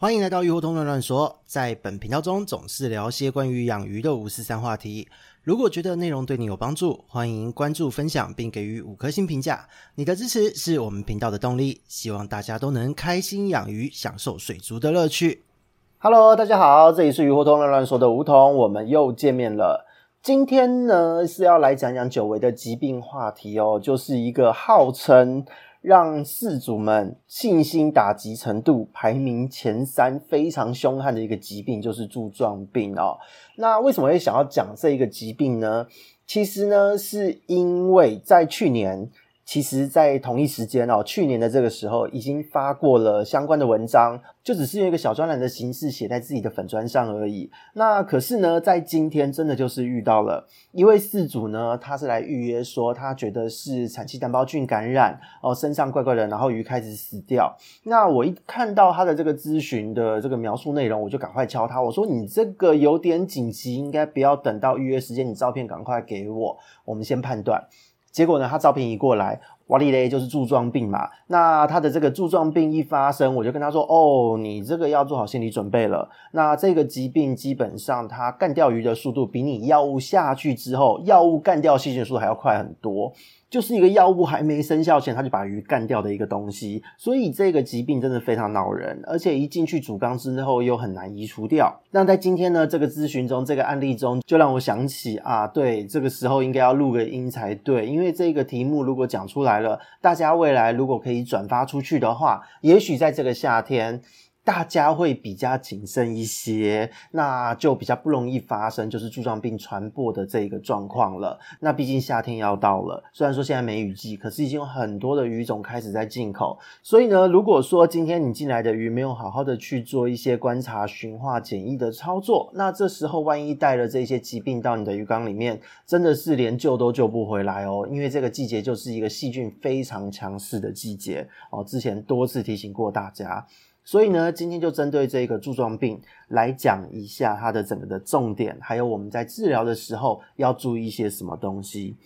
欢迎来到鱼活通乱乱说，在本频道中总是聊些关于养鱼的五四三话题。如果觉得内容对你有帮助，欢迎关注、分享并给予五颗星评价。你的支持是我们频道的动力。希望大家都能开心养鱼，享受水族的乐趣。Hello，大家好，这里是鱼活通乱乱说的梧桐，我们又见面了。今天呢是要来讲讲久违的疾病话题哦，就是一个号称。让事主们信心打击程度排名前三，非常凶悍的一个疾病，就是柱状病哦。那为什么会想要讲这一个疾病呢？其实呢，是因为在去年。其实，在同一时间哦，去年的这个时候已经发过了相关的文章，就只是用一个小专栏的形式写在自己的粉砖上而已。那可是呢，在今天真的就是遇到了一位饲主呢，他是来预约说，他觉得是产气单胞菌感染哦，身上怪怪的，然后鱼开始死掉。那我一看到他的这个咨询的这个描述内容，我就赶快敲他，我说你这个有点紧急，应该不要等到预约时间，你照片赶快给我，我们先判断。结果呢，他照片一过来，哇哩嘞，就是柱状病嘛。那他的这个柱状病一发生，我就跟他说：“哦，你这个要做好心理准备了。那这个疾病基本上，它干掉鱼的速度比你药物下去之后，药物干掉细菌的速度还要快很多。”就是一个药物还没生效前，他就把鱼干掉的一个东西，所以这个疾病真的非常恼人，而且一进去主缸之后又很难移除掉。那在今天呢，这个咨询中，这个案例中，就让我想起啊，对，这个时候应该要录个音才对，因为这个题目如果讲出来了，大家未来如果可以转发出去的话，也许在这个夏天。大家会比较谨慎一些，那就比较不容易发生就是柱状病传播的这个状况了。那毕竟夏天要到了，虽然说现在没雨季，可是已经有很多的鱼种开始在进口。所以呢，如果说今天你进来的鱼没有好好的去做一些观察、驯化、检疫的操作，那这时候万一带了这些疾病到你的鱼缸里面，真的是连救都救不回来哦。因为这个季节就是一个细菌非常强势的季节哦。之前多次提醒过大家。所以呢，今天就针对这个柱状病来讲一下它的整个的重点，还有我们在治疗的时候要注意一些什么东西。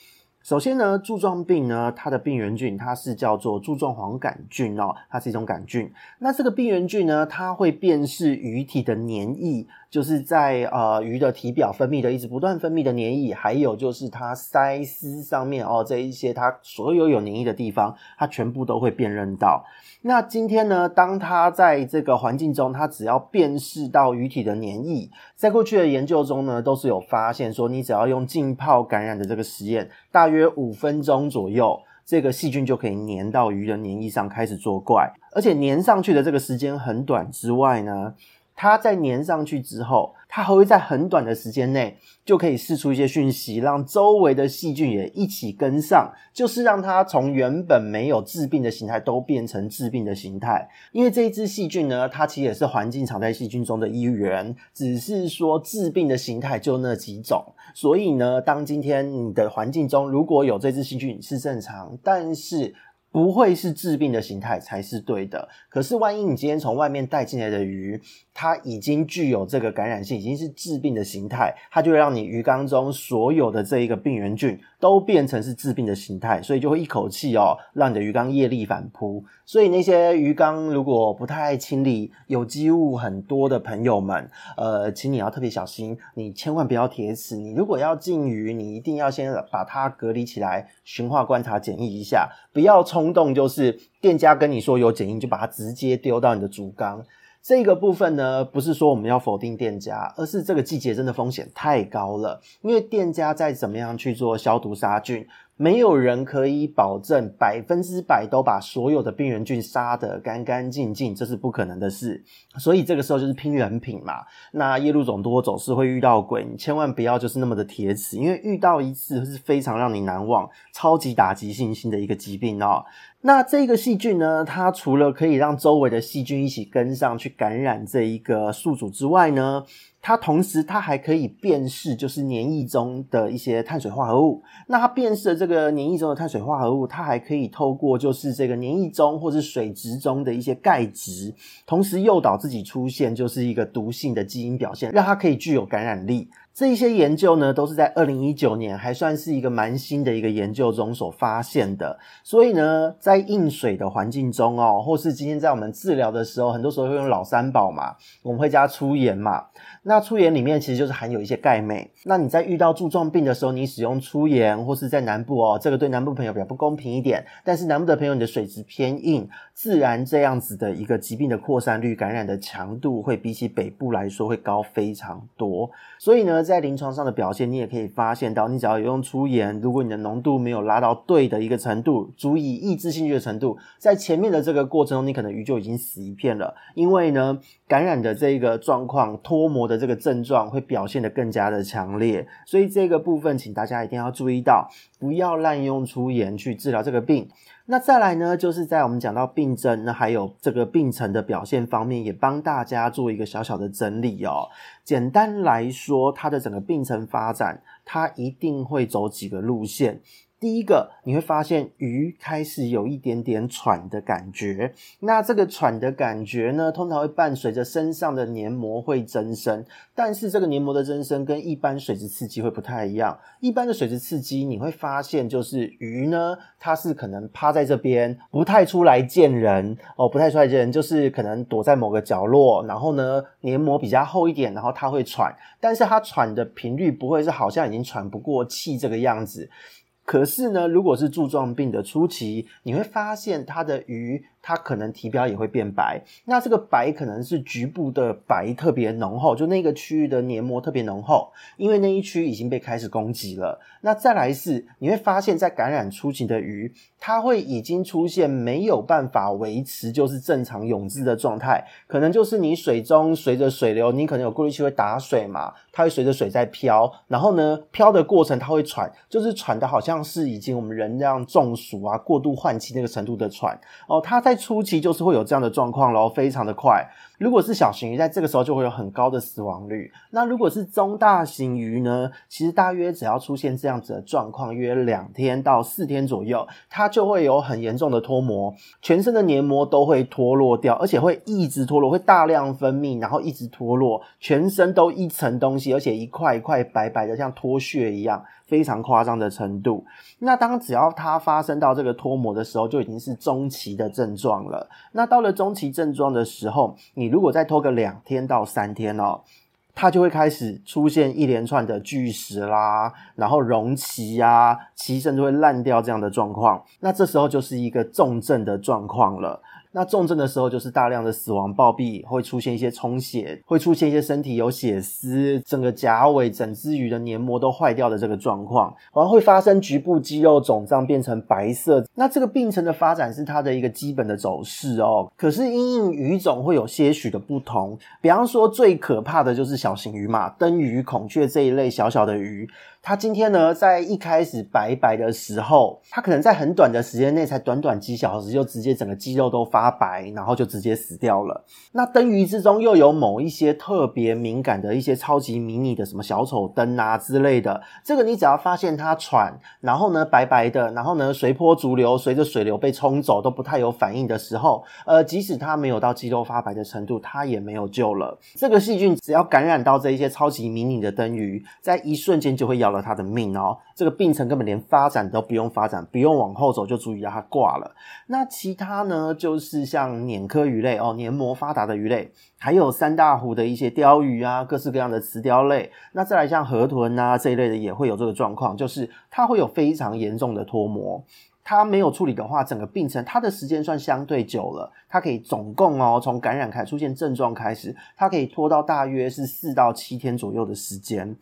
首先呢，柱状病呢，它的病原菌它是叫做柱状黄杆菌哦，它是一种杆菌。那这个病原菌呢，它会辨识鱼体的黏液，就是在呃鱼的体表分泌的一直不断分泌的黏液，还有就是它鳃丝上面哦这一些它所有有黏液的地方，它全部都会辨认到。那今天呢，当它在这个环境中，它只要辨识到鱼体的黏液，在过去的研究中呢，都是有发现说，你只要用浸泡感染的这个实验，大约五分钟左右，这个细菌就可以黏到鱼的黏液上开始作怪，而且黏上去的这个时间很短之外呢，它在粘上去之后，它还会在很短的时间内就可以释出一些讯息，让周围的细菌也一起跟上，就是让它从原本没有致病的形态都变成致病的形态。因为这一支细菌呢，它其实也是环境常态细菌中的一员，只是说致病的形态就那几种。所以呢，当今天你的环境中如果有这支细菌是正常，但是不会是致病的形态才是对的。可是万一你今天从外面带进来的鱼，它已经具有这个感染性，已经是致病的形态，它就让你鱼缸中所有的这一个病原菌都变成是致病的形态，所以就会一口气哦，让你的鱼缸业力反扑。所以那些鱼缸如果不太爱清理、有机物很多的朋友们，呃，请你要特别小心，你千万不要铁齿。你如果要进鱼，你一定要先把它隔离起来，驯化、观察、检疫一下，不要冲动，就是店家跟你说有检疫，就把它直接丢到你的主缸。这个部分呢，不是说我们要否定店家，而是这个季节真的风险太高了。因为店家再怎么样去做消毒杀菌，没有人可以保证百分之百都把所有的病原菌杀得干干净净，这是不可能的事。所以这个时候就是拼人品嘛。那夜路总多，总是会遇到鬼，你千万不要就是那么的铁齿，因为遇到一次是非常让你难忘、超级打击信心的一个疾病哦。那这个细菌呢，它除了可以让周围的细菌一起跟上去感染这一个宿主之外呢，它同时它还可以辨识就是黏液中的一些碳水化合物。那它辨识的这个黏液中的碳水化合物，它还可以透过就是这个黏液中或是水质中的一些钙质，同时诱导自己出现就是一个毒性的基因表现，让它可以具有感染力。这一些研究呢，都是在二零一九年，还算是一个蛮新的一个研究中所发现的。所以呢，在硬水的环境中哦，或是今天在我们治疗的时候，很多时候会用老三宝嘛，我们会加粗盐嘛。那粗盐里面其实就是含有一些钙镁。那你在遇到柱状病的时候，你使用粗盐，或是在南部哦，这个对南部朋友比较不公平一点。但是南部的朋友，你的水质偏硬，自然这样子的一个疾病的扩散率、感染的强度，会比起北部来说会高非常多。所以呢，在临床上的表现，你也可以发现到，你只要有用粗盐，如果你的浓度没有拉到对的一个程度，足以抑制细菌的程度，在前面的这个过程中，你可能鱼就已经死一片了。因为呢，感染的这个状况，脱膜的这个症状会表现得更加的强烈。所以这个部分，请大家一定要注意到，不要滥用粗盐去治疗这个病。那再来呢，就是在我们讲到病症，那还有这个病程的表现方面，也帮大家做一个小小的整理哦。简单来说，它的整个病程发展，它一定会走几个路线。第一个，你会发现鱼开始有一点点喘的感觉。那这个喘的感觉呢，通常会伴随着身上的黏膜会增生。但是这个黏膜的增生跟一般水质刺激会不太一样。一般的水质刺激，你会发现就是鱼呢，它是可能趴在这边，不太出来见人哦，不太出来见人，就是可能躲在某个角落。然后呢，黏膜比较厚一点，然后它会喘，但是它喘的频率不会是好像已经喘不过气这个样子。可是呢，如果是柱状病的初期，你会发现它的鱼。它可能体表也会变白，那这个白可能是局部的白特别浓厚，就那个区域的黏膜特别浓厚，因为那一区已经被开始攻击了。那再来是你会发现在感染初期的鱼，它会已经出现没有办法维持就是正常泳姿的状态，可能就是你水中随着水流，你可能有过滤器会打水嘛，它会随着水在飘，然后呢飘的过程它会喘，就是喘的好像是已经我们人这样中暑啊过度换气那个程度的喘哦，它在。初期就是会有这样的状况咯，非常的快。如果是小型鱼，在这个时候就会有很高的死亡率。那如果是中大型鱼呢？其实大约只要出现这样子的状况，约两天到四天左右，它就会有很严重的脱膜，全身的黏膜都会脱落掉，而且会一直脱落，会大量分泌，然后一直脱落，全身都一层东西，而且一块一块白白的，像脱屑一样。非常夸张的程度。那当只要它发生到这个脱膜的时候，就已经是中期的症状了。那到了中期症状的时候，你如果再拖个两天到三天哦，它就会开始出现一连串的巨石啦，然后溶鳍呀，鳍甚至会烂掉这样的状况。那这时候就是一个重症的状况了。那重症的时候就是大量的死亡暴毙，会出现一些充血，会出现一些身体有血丝，整个甲尾、整只鱼的黏膜都坏掉的这个状况，然后会发生局部肌肉肿胀变成白色。那这个病程的发展是它的一个基本的走势哦。可是因应鱼种会有些许的不同，比方说最可怕的就是小型鱼嘛，灯鱼、孔雀这一类小小的鱼。它今天呢，在一开始白白的时候，它可能在很短的时间内，才短短几小时，就直接整个肌肉都发白，然后就直接死掉了。那灯鱼之中又有某一些特别敏感的一些超级迷你的什么小丑灯啊之类的，这个你只要发现它喘，然后呢白白的，然后呢随波逐流，随着水流被冲走都不太有反应的时候，呃，即使它没有到肌肉发白的程度，它也没有救了。这个细菌只要感染到这一些超级迷你的灯鱼，在一瞬间就会咬了他的命哦，这个病程根本连发展都不用发展，不用往后走就足以让它挂了。那其他呢，就是像鲶科鱼类哦，黏膜发达的鱼类，还有三大湖的一些鯛鱼啊，各式各样的雌鯛类。那再来像河豚啊这一类的也会有这个状况，就是它会有非常严重的脱膜。它没有处理的话，整个病程它的时间算相对久了，它可以总共哦，从感染开始出现症状开始，它可以拖到大约是四到七天左右的时间。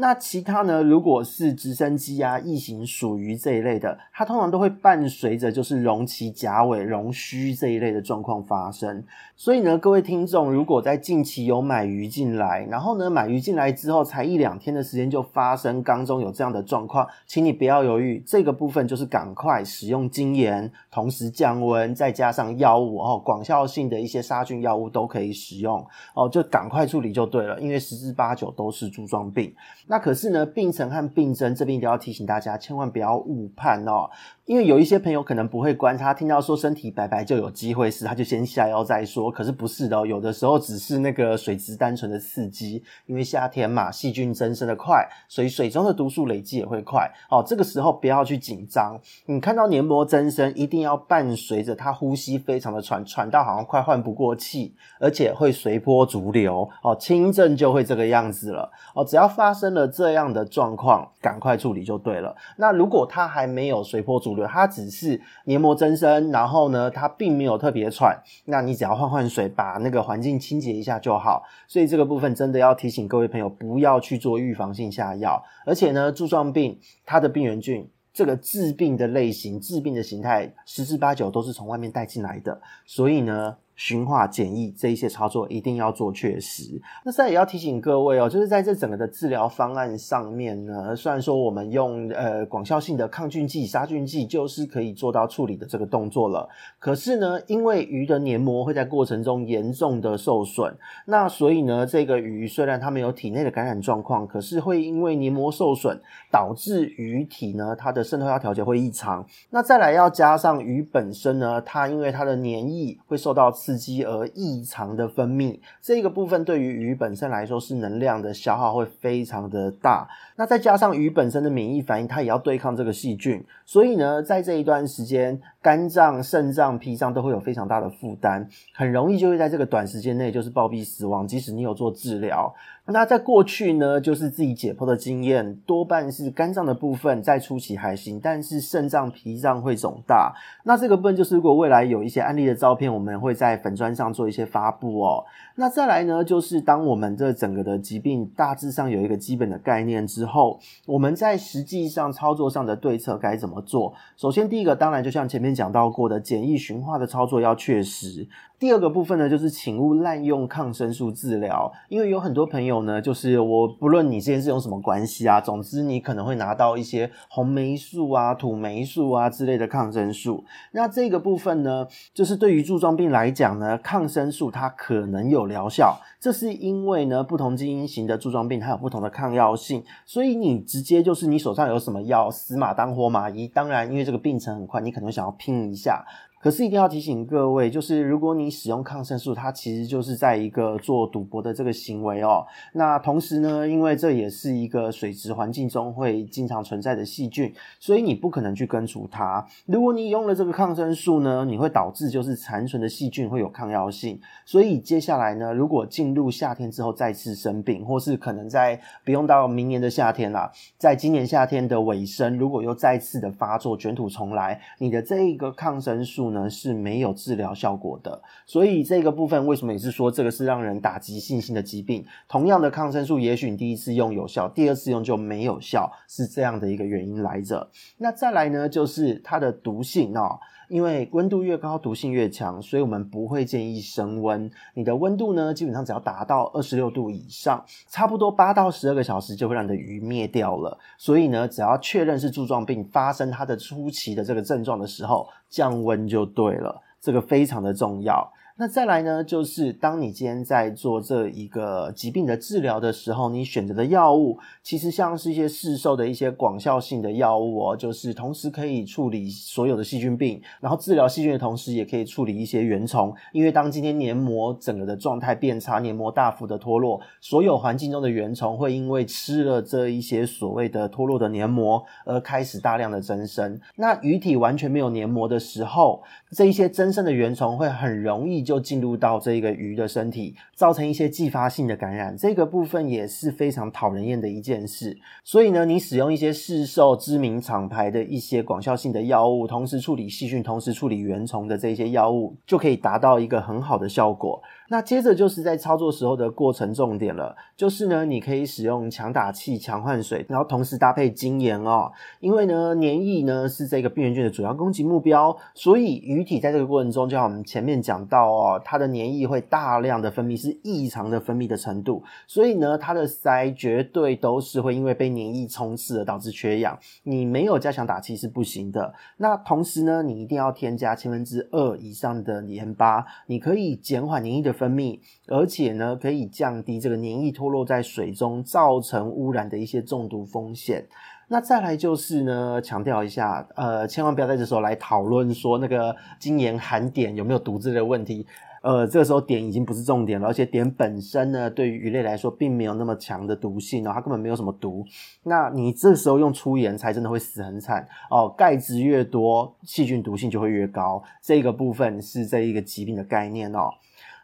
那其他呢？如果是直升机啊、异形鼠鱼这一类的，它通常都会伴随着就是溶鳍、甲尾、溶须这一类的状况发生。所以呢，各位听众，如果在近期有买鱼进来，然后呢，买鱼进来之后才一两天的时间就发生缸中有这样的状况，请你不要犹豫，这个部分就是赶快使用精盐，同时降温，再加上药物哦，广效性的一些杀菌药物都可以使用哦，就赶快处理就对了，因为十之八九都是柱状病。那可是呢，病程和病症这边都要提醒大家，千万不要误判哦。因为有一些朋友可能不会观察，听到说身体白白就有机会是，他就先下药再说。可是不是的哦，有的时候只是那个水质单纯的刺激，因为夏天嘛，细菌增生的快，所以水中的毒素累积也会快。哦，这个时候不要去紧张。你看到黏膜增生，一定要伴随着他呼吸非常的喘，喘到好像快换不过气，而且会随波逐流。哦，轻症就会这个样子了。哦，只要发生了这样的状况，赶快处理就对了。那如果他还没有随波逐流，它只是黏膜增生，然后呢，它并没有特别喘，那你只要换换水，把那个环境清洁一下就好。所以这个部分真的要提醒各位朋友，不要去做预防性下药。而且呢，柱状病它的病原菌，这个致病的类型、致病的形态，十之八九都是从外面带进来的。所以呢。循化检疫这一些操作一定要做确实。那现在也要提醒各位哦，就是在这整个的治疗方案上面呢，虽然说我们用呃广效性的抗菌剂、杀菌剂就是可以做到处理的这个动作了，可是呢，因为鱼的黏膜会在过程中严重的受损，那所以呢，这个鱼虽然它没有体内的感染状况，可是会因为黏膜受损导致鱼体呢它的渗透压调节会异常。那再来要加上鱼本身呢，它因为它的黏液会受到刺刺激而异常的分泌，这个部分对于鱼本身来说是能量的消耗会非常的大。那再加上鱼本身的免疫反应，它也要对抗这个细菌，所以呢，在这一段时间，肝脏、肾脏、脾脏都会有非常大的负担，很容易就会在这个短时间内就是暴毙死亡。即使你有做治疗。那在过去呢，就是自己解剖的经验，多半是肝脏的部分在初期还行，但是肾脏、脾脏会肿大。那这个部分就是，如果未来有一些案例的照片，我们会在粉砖上做一些发布哦。那再来呢，就是当我们这整个的疾病大致上有一个基本的概念之后，我们在实际上操作上的对策该怎么做？首先，第一个当然就像前面讲到过的，简易循化的操作要确实。第二个部分呢，就是请勿滥用抗生素治疗，因为有很多朋友呢，就是我不论你之间是用什么关系啊，总之你可能会拿到一些红霉素啊、土霉素啊之类的抗生素。那这个部分呢，就是对于柱状病来讲呢，抗生素它可能有疗效，这是因为呢，不同基因型的柱状病它有不同的抗药性，所以你直接就是你手上有什么药，死马当活马医。当然，因为这个病程很快，你可能想要拼一下。可是一定要提醒各位，就是如果你使用抗生素，它其实就是在一个做赌博的这个行为哦。那同时呢，因为这也是一个水质环境中会经常存在的细菌，所以你不可能去根除它。如果你用了这个抗生素呢，你会导致就是残存的细菌会有抗药性。所以接下来呢，如果进入夏天之后再次生病，或是可能在不用到明年的夏天啦，在今年夏天的尾声，如果又再次的发作卷土重来，你的这一个抗生素呢是没有治疗效果的，所以这个部分为什么也是说这个是让人打击信心的疾病？同样的抗生素，也许你第一次用有效，第二次用就没有效，是这样的一个原因来着。那再来呢，就是它的毒性哦，因为温度越高，毒性越强，所以我们不会建议升温。你的温度呢，基本上只要达到二十六度以上，差不多八到十二个小时就会让你的鱼灭掉了。所以呢，只要确认是柱状病发生它的初期的这个症状的时候，降温就对了，这个非常的重要。那再来呢，就是当你今天在做这一个疾病的治疗的时候，你选择的药物其实像是一些市售的一些广效性的药物哦，就是同时可以处理所有的细菌病，然后治疗细菌的同时也可以处理一些原虫。因为当今天黏膜整个的状态变差，黏膜大幅的脱落，所有环境中的原虫会因为吃了这一些所谓的脱落的黏膜而开始大量的增生。那鱼体完全没有黏膜的时候，这一些增生的原虫会很容易就进入到这个鱼的身体，造成一些继发性的感染，这个部分也是非常讨人厌的一件事。所以呢，你使用一些市售知名厂牌的一些广效性的药物，同时处理细菌，同时处理原虫的这些药物，就可以达到一个很好的效果。那接着就是在操作时候的过程重点了，就是呢，你可以使用强打气、强换水，然后同时搭配精盐哦，因为呢，黏液呢是这个病原菌的主要攻击目标，所以鱼体在这个过程中，就像我们前面讲到哦，它的黏液会大量的分泌，是异常的分泌的程度，所以呢，它的鳃绝对都是会因为被黏液冲刺而导致缺氧，你没有加强打气是不行的。那同时呢，你一定要添加千分之二以上的盐巴，你可以减缓黏液的分泌，而且呢，可以降低这个黏液脱落在水中造成污染的一些中毒风险。那再来就是呢，强调一下，呃，千万不要在这时候来讨论说那个精盐含碘有没有毒之类的问题。呃，这个时候碘已经不是重点了，而且碘本身呢，对于鱼类来说并没有那么强的毒性哦，它根本没有什么毒。那你这时候用粗盐才真的会死很惨哦。钙质越多，细菌毒性就会越高。这个部分是这一个疾病的概念哦。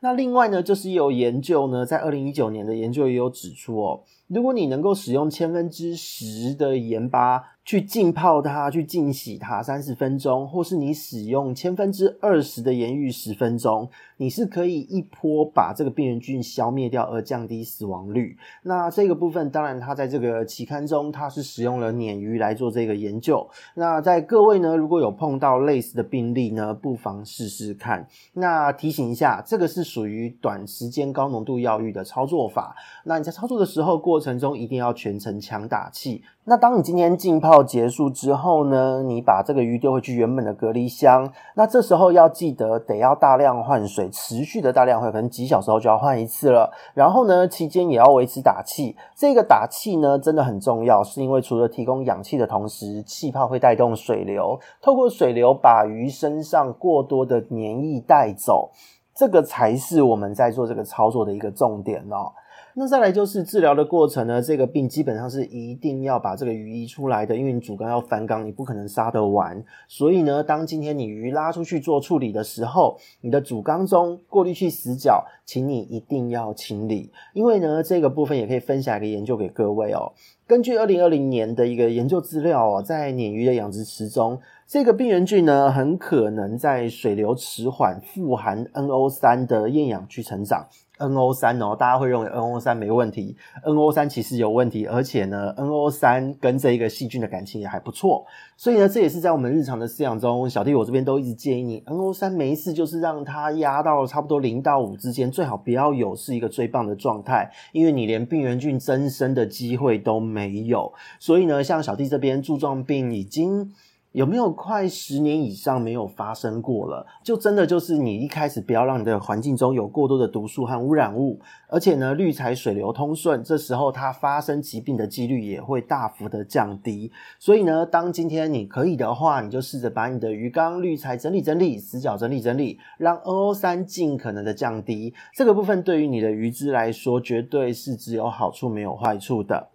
那另外呢，就是有研究呢，在二零一九年的研究也有指出哦，如果你能够使用千分之十的盐巴。去浸泡它，去浸洗它三十分钟，或是你使用千分之二十的盐浴十分钟，你是可以一波把这个病原菌消灭掉，而降低死亡率。那这个部分，当然它在这个期刊中，它是使用了鲶鱼来做这个研究。那在各位呢，如果有碰到类似的病例呢，不妨试试看。那提醒一下，这个是属于短时间高浓度药浴的操作法。那你在操作的时候，过过程中一定要全程强打气。那当你今天浸泡结束之后呢，你把这个鱼丢回去原本的隔离箱。那这时候要记得得要大量换水，持续的大量换，可能几小时后就要换一次了。然后呢，期间也要维持打气。这个打气呢，真的很重要，是因为除了提供氧气的同时，气泡会带动水流，透过水流把鱼身上过多的黏液带走。这个才是我们在做这个操作的一个重点哦。那再来就是治疗的过程呢，这个病基本上是一定要把这个鱼移出来的，因为你主缸要翻缸，你不可能杀得完。所以呢，当今天你鱼拉出去做处理的时候，你的主缸中过滤器死角，请你一定要清理。因为呢，这个部分也可以分享一个研究给各位哦。根据二零二零年的一个研究资料哦，在鲶鱼的养殖池中，这个病原菌呢，很可能在水流迟缓、富含 NO 三的厌氧区成长。NO 三哦，大家会认为 NO 三没问题，NO 三其实有问题，而且呢，NO 三跟这一个细菌的感情也还不错，所以呢，这也是在我们日常的饲养中，小弟我这边都一直建议你，NO 三没事就是让它压到差不多零到五之间，最好不要有是一个最棒的状态，因为你连病原菌增生的机会都没有，所以呢，像小弟这边柱状病已经。有没有快十年以上没有发生过了？就真的就是你一开始不要让你的环境中有过多的毒素和污染物，而且呢，滤材水流通顺，这时候它发生疾病的几率也会大幅的降低。所以呢，当今天你可以的话，你就试着把你的鱼缸滤材整理整理，死角整理整理，让 NO 三尽可能的降低。这个部分对于你的鱼只来说，绝对是只有好处没有坏处的。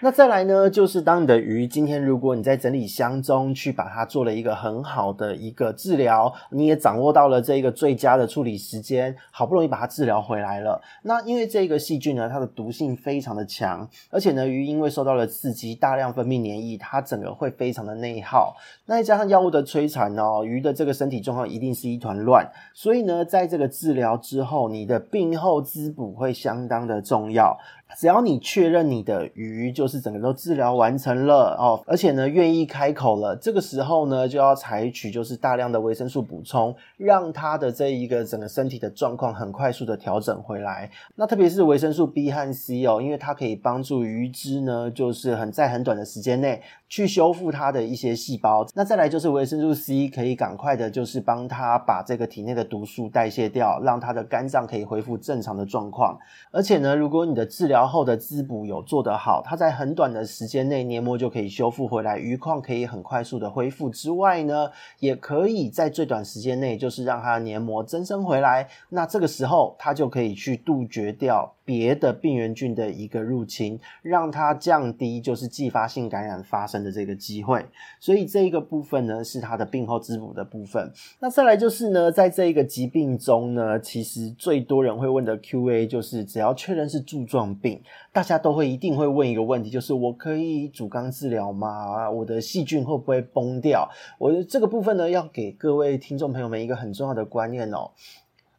那再来呢，就是当你的鱼今天如果你在整理箱中去把它做了一个很好的一个治疗，你也掌握到了这个最佳的处理时间，好不容易把它治疗回来了。那因为这个细菌呢，它的毒性非常的强，而且呢，鱼因为受到了刺激，大量分泌黏液，它整个会非常的内耗。那再加上药物的摧残哦，鱼的这个身体状况一定是一团乱。所以呢，在这个治疗之后，你的病后滋补会相当的重要。只要你确认你的鱼就是整个都治疗完成了哦，而且呢愿意开口了，这个时候呢就要采取就是大量的维生素补充，让它的这一个整个身体的状况很快速的调整回来。那特别是维生素 B 和 C 哦，因为它可以帮助鱼只呢，就是很在很短的时间内去修复它的一些细胞。那再来就是维生素 C 可以赶快的就是帮它把这个体内的毒素代谢掉，让它的肝脏可以恢复正常的状况。而且呢，如果你的治疗后的滋补有做得好，它在很短的时间内黏膜就可以修复回来，余况可以很快速的恢复之外呢，也可以在最短时间内就是让它黏膜增生回来。那这个时候它就可以去杜绝掉别的病原菌的一个入侵，让它降低就是继发性感染发生的这个机会。所以这一个部分呢是它的病后滋补的部分。那再来就是呢，在这一个疾病中呢，其实最多人会问的 Q&A 就是只要确认是柱状病。大家都会一定会问一个问题，就是我可以主缸治疗吗？我的细菌会不会崩掉？我这个部分呢，要给各位听众朋友们一个很重要的观念哦。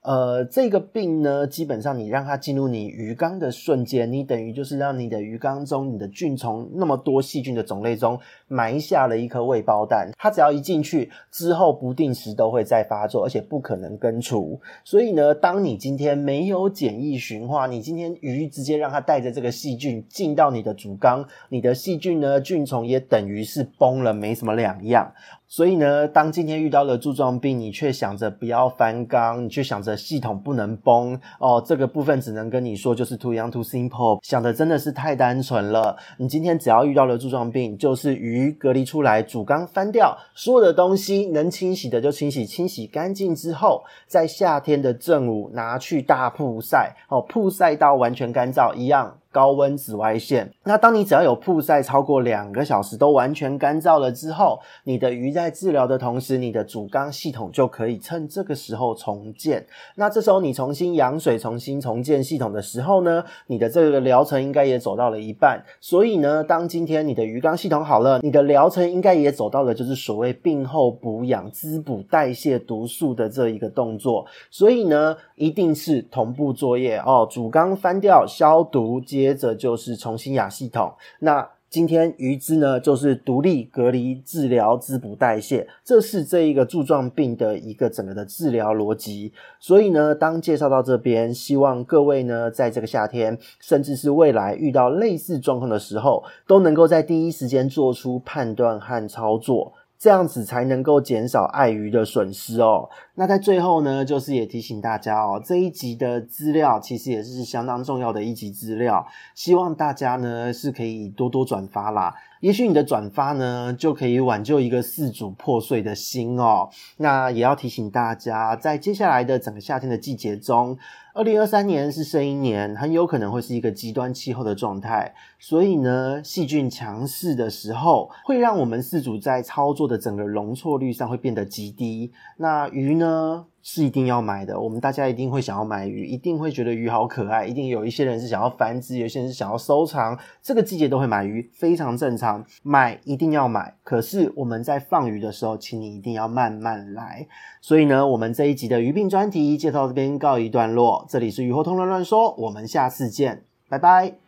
呃，这个病呢，基本上你让它进入你鱼缸的瞬间，你等于就是让你的鱼缸中你的菌虫那么多细菌的种类中埋下了一颗未包蛋。它只要一进去之后，不定时都会再发作，而且不可能根除。所以呢，当你今天没有简易驯化，你今天鱼直接让它带着这个细菌进到你的主缸，你的细菌呢，菌虫也等于是崩了，没什么两样。所以呢，当今天遇到了柱状病，你却想着不要翻缸，你却想着系统不能崩哦。这个部分只能跟你说，就是 too young too simple，想的真的是太单纯了。你今天只要遇到了柱状病，就是鱼隔离出来，主缸翻掉，所有的东西能清洗的就清洗，清洗干净之后，在夏天的正午拿去大曝晒哦，曝晒到完全干燥一样。高温紫外线，那当你只要有曝晒超过两个小时，都完全干燥了之后，你的鱼在治疗的同时，你的主缸系统就可以趁这个时候重建。那这时候你重新养水、重新重建系统的时候呢，你的这个疗程应该也走到了一半。所以呢，当今天你的鱼缸系统好了，你的疗程应该也走到了就是所谓病后补养、滋补、代谢毒素的这一个动作。所以呢，一定是同步作业哦，主缸翻掉、消毒接。接着就是重新养系统。那今天鱼只呢，就是独立隔离、治疗、滋补、代谢，这是这一个柱状病的一个整个的治疗逻辑。所以呢，当介绍到这边，希望各位呢，在这个夏天，甚至是未来遇到类似状况的时候，都能够在第一时间做出判断和操作。这样子才能够减少爱鱼的损失哦。那在最后呢，就是也提醒大家哦，这一集的资料其实也是相当重要的一集资料，希望大家呢是可以多多转发啦。也许你的转发呢，就可以挽救一个饲主破碎的心哦。那也要提醒大家，在接下来的整个夏天的季节中，二零二三年是生一年，很有可能会是一个极端气候的状态。所以呢，细菌强势的时候，会让我们饲主在操作的整个容错率上会变得极低。那鱼呢？是一定要买的，我们大家一定会想要买鱼，一定会觉得鱼好可爱，一定有一些人是想要繁殖，有些人是想要收藏，这个季节都会买鱼，非常正常。买一定要买，可是我们在放鱼的时候，请你一定要慢慢来。所以呢，我们这一集的鱼病专题介绍这边告一段落，这里是鱼活通乱乱说，我们下次见，拜拜。